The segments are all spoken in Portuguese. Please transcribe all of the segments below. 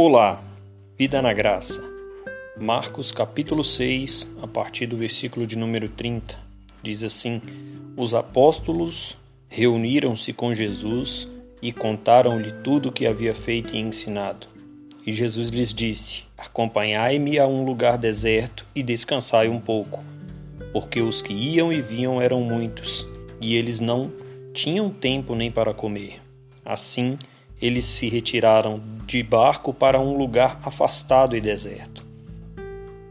Olá, vida na graça. Marcos capítulo 6, a partir do versículo de número 30, diz assim: Os apóstolos reuniram-se com Jesus e contaram-lhe tudo o que havia feito e ensinado. E Jesus lhes disse: Acompanhai-me a um lugar deserto e descansai um pouco, porque os que iam e vinham eram muitos, e eles não tinham tempo nem para comer. Assim, eles se retiraram de barco para um lugar afastado e deserto.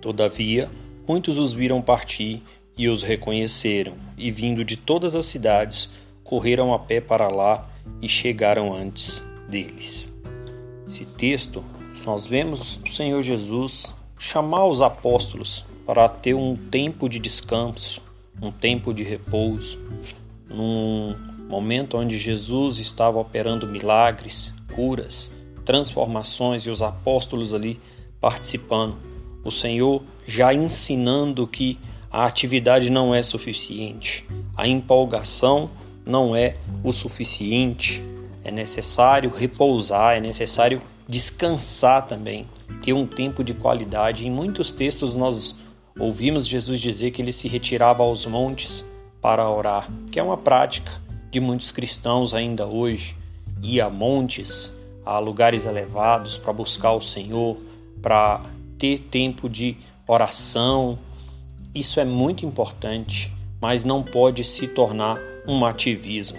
Todavia, muitos os viram partir e os reconheceram, e vindo de todas as cidades, correram a pé para lá e chegaram antes deles. Esse texto, nós vemos o Senhor Jesus chamar os apóstolos para ter um tempo de descanso, um tempo de repouso, num momento onde Jesus estava operando milagres, curas, transformações e os apóstolos ali participando. O Senhor já ensinando que a atividade não é suficiente, a empolgação não é o suficiente, é necessário repousar, é necessário descansar também, ter um tempo de qualidade. Em muitos textos nós ouvimos Jesus dizer que ele se retirava aos montes para orar, que é uma prática de muitos cristãos ainda hoje, ir a montes, a lugares elevados para buscar o Senhor, para ter tempo de oração. Isso é muito importante, mas não pode se tornar um ativismo.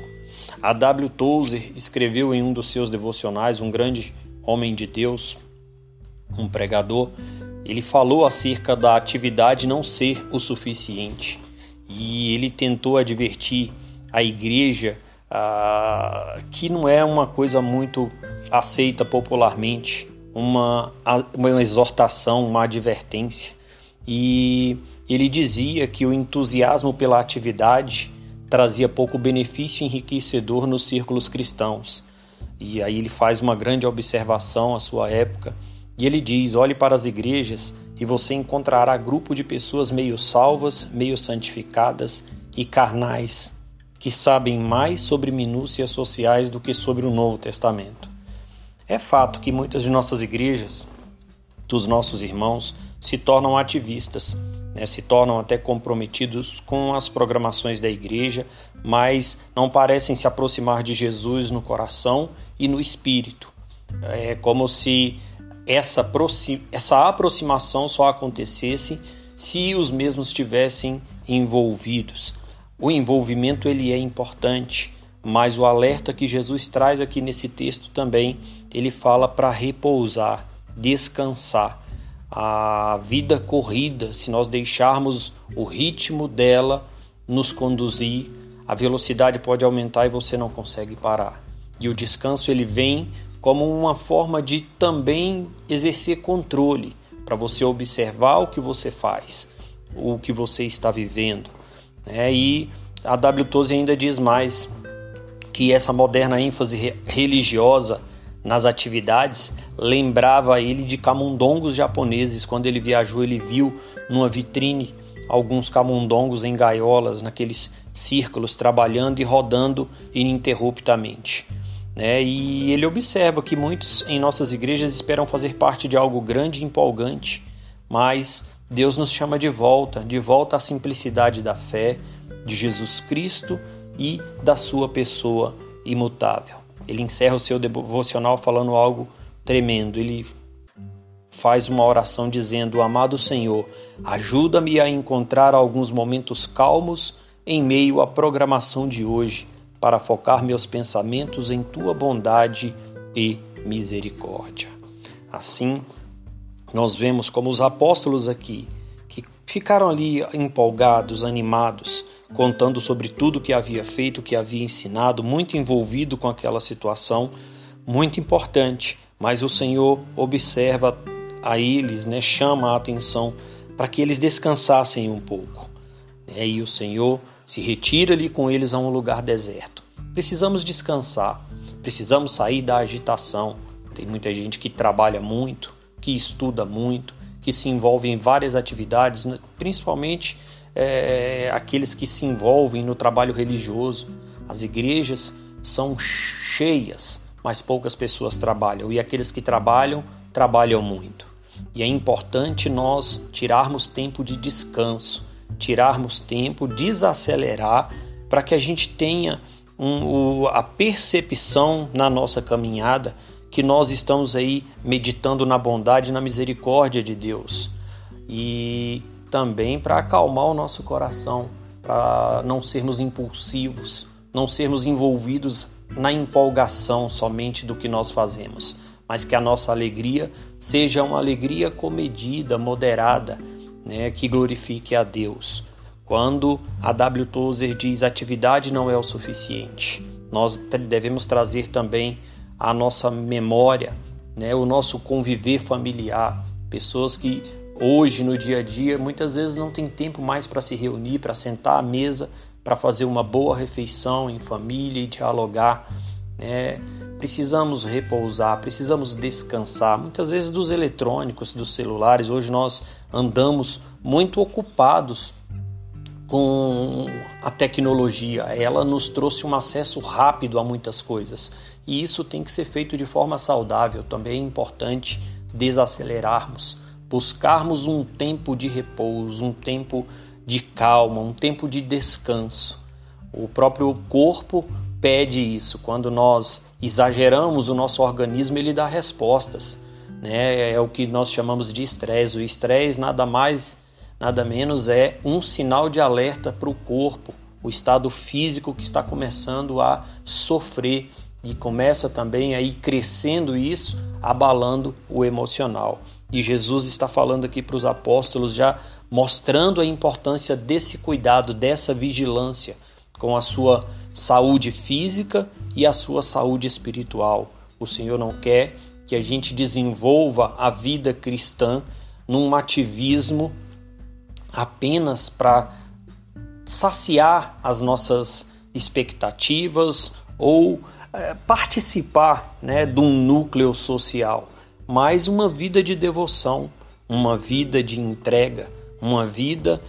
A W. Tozer escreveu em um dos seus devocionais, um grande homem de Deus, um pregador, ele falou acerca da atividade não ser o suficiente e ele tentou advertir a igreja ah, que não é uma coisa muito aceita popularmente, uma, uma exortação, uma advertência. E ele dizia que o entusiasmo pela atividade trazia pouco benefício enriquecedor nos círculos cristãos. E aí ele faz uma grande observação à sua época e ele diz: olhe para as igrejas e você encontrará grupo de pessoas meio salvas, meio santificadas e carnais, que sabem mais sobre minúcias sociais do que sobre o Novo Testamento. É fato que muitas de nossas igrejas, dos nossos irmãos, se tornam ativistas, né, se tornam até comprometidos com as programações da igreja, mas não parecem se aproximar de Jesus no coração e no espírito. É como se essa, essa aproximação só acontecesse se os mesmos estivessem envolvidos. O envolvimento ele é importante, mas o alerta que Jesus traz aqui nesse texto também, ele fala para repousar, descansar. A vida corrida, se nós deixarmos o ritmo dela nos conduzir, a velocidade pode aumentar e você não consegue parar. E o descanso ele vem como uma forma de também exercer controle, para você observar o que você faz, o que você está vivendo, é, e a W. Toze ainda diz mais que essa moderna ênfase religiosa nas atividades lembrava ele de camundongos japoneses. Quando ele viajou, ele viu numa vitrine alguns camundongos em gaiolas, naqueles círculos, trabalhando e rodando ininterruptamente. Né? E ele observa que muitos em nossas igrejas esperam fazer parte de algo grande e empolgante, mas Deus nos chama de volta, de volta à simplicidade da fé de Jesus Cristo e da sua pessoa imutável. Ele encerra o seu devocional falando algo tremendo. Ele faz uma oração dizendo: Amado Senhor, ajuda-me a encontrar alguns momentos calmos em meio à programação de hoje, para focar meus pensamentos em tua bondade e misericórdia. Assim, nós vemos como os apóstolos aqui, que ficaram ali empolgados, animados, contando sobre tudo que havia feito, que havia ensinado, muito envolvido com aquela situação, muito importante. Mas o Senhor observa a eles, né, chama a atenção para que eles descansassem um pouco. E aí o Senhor se retira ali com eles a um lugar deserto. Precisamos descansar, precisamos sair da agitação. Tem muita gente que trabalha muito, que estuda muito, que se envolve em várias atividades, né? principalmente é, aqueles que se envolvem no trabalho religioso. As igrejas são cheias, mas poucas pessoas trabalham, e aqueles que trabalham trabalham muito. E é importante nós tirarmos tempo de descanso, tirarmos tempo, desacelerar, para que a gente tenha um, a percepção na nossa caminhada que nós estamos aí meditando na bondade e na misericórdia de Deus. E também para acalmar o nosso coração, para não sermos impulsivos, não sermos envolvidos na empolgação somente do que nós fazemos, mas que a nossa alegria seja uma alegria comedida, moderada, né, que glorifique a Deus. Quando a W. Tozer diz atividade não é o suficiente, nós devemos trazer também a nossa memória, né, o nosso conviver familiar, pessoas que hoje no dia a dia muitas vezes não tem tempo mais para se reunir, para sentar à mesa, para fazer uma boa refeição em família e dialogar. Né? Precisamos repousar, precisamos descansar. Muitas vezes dos eletrônicos, dos celulares, hoje nós andamos muito ocupados com a tecnologia. Ela nos trouxe um acesso rápido a muitas coisas e isso tem que ser feito de forma saudável. Também é importante desacelerarmos, buscarmos um tempo de repouso, um tempo de calma, um tempo de descanso. O próprio corpo pede isso. Quando nós exageramos, o nosso organismo ele dá respostas. Né? É o que nós chamamos de estresse. O estresse nada mais, nada menos é um sinal de alerta para o corpo, o estado físico que está começando a sofrer e começa também a ir crescendo isso, abalando o emocional. E Jesus está falando aqui para os apóstolos, já mostrando a importância desse cuidado, dessa vigilância com a sua saúde física e a sua saúde espiritual. O Senhor não quer que a gente desenvolva a vida cristã num ativismo apenas para saciar as nossas expectativas ou é, participar né, de um núcleo social, mas uma vida de devoção, uma vida de entrega, uma vida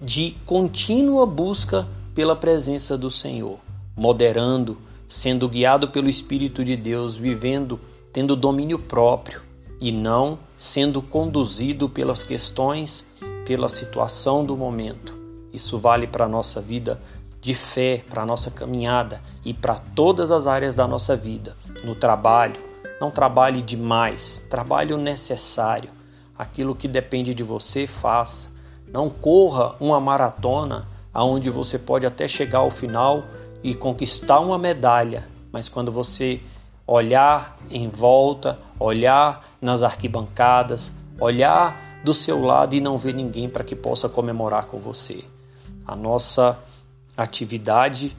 de contínua busca pela presença do Senhor, moderando, sendo guiado pelo Espírito de Deus, vivendo, tendo domínio próprio e não sendo conduzido pelas questões, pela situação do momento. Isso vale para a nossa vida de fé, para a nossa caminhada e para todas as áreas da nossa vida. No trabalho, não trabalhe demais, trabalhe o necessário. Aquilo que depende de você, faça. Não corra uma maratona aonde você pode até chegar ao final e conquistar uma medalha, mas quando você olhar em volta, olhar nas arquibancadas, olhar do seu lado e não ver ninguém para que possa comemorar com você. A nossa atividade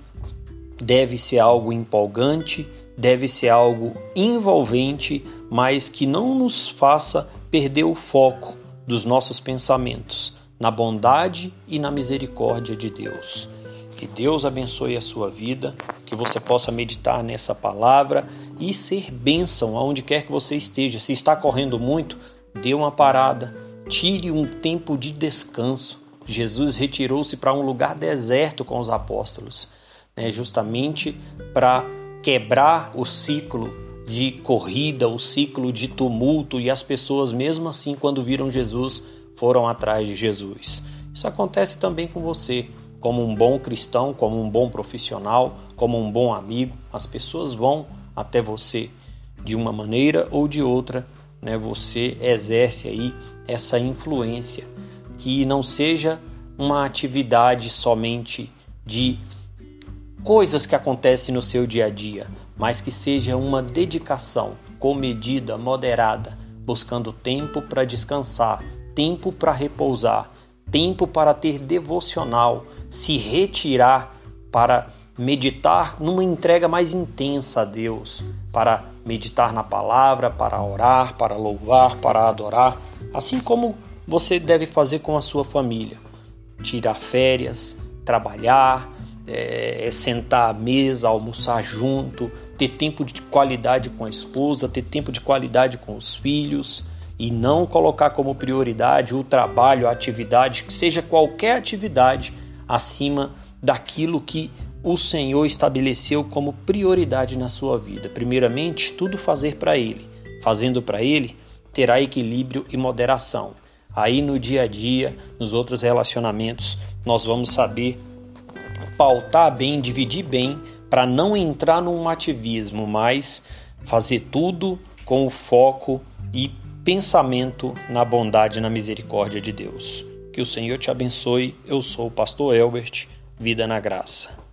deve ser algo empolgante, deve ser algo envolvente, mas que não nos faça perder o foco dos nossos pensamentos na bondade e na misericórdia de Deus. Que Deus abençoe a sua vida, que você possa meditar nessa palavra e ser bênção aonde quer que você esteja. Se está correndo muito, dê uma parada, tire um tempo de descanso Jesus retirou-se para um lugar deserto com os apóstolos, né, justamente para quebrar o ciclo de corrida, o ciclo de tumulto e as pessoas, mesmo assim, quando viram Jesus, foram atrás de Jesus. Isso acontece também com você, como um bom cristão, como um bom profissional, como um bom amigo. As pessoas vão até você de uma maneira ou de outra, né? Você exerce aí essa influência que não seja uma atividade somente de coisas que acontecem no seu dia a dia, mas que seja uma dedicação comedida, moderada, buscando tempo para descansar, tempo para repousar, tempo para ter devocional, se retirar para meditar numa entrega mais intensa a Deus, para meditar na palavra, para orar, para louvar, para adorar, assim como você deve fazer com a sua família. Tirar férias, trabalhar, é, sentar à mesa, almoçar junto, ter tempo de qualidade com a esposa, ter tempo de qualidade com os filhos e não colocar como prioridade o trabalho, a atividade, que seja qualquer atividade acima daquilo que o Senhor estabeleceu como prioridade na sua vida. Primeiramente, tudo fazer para Ele fazendo para Ele, terá equilíbrio e moderação. Aí no dia a dia, nos outros relacionamentos, nós vamos saber pautar bem, dividir bem, para não entrar num ativismo, mas fazer tudo com o foco e pensamento na bondade e na misericórdia de Deus. Que o Senhor te abençoe. Eu sou o pastor Elbert, vida na graça.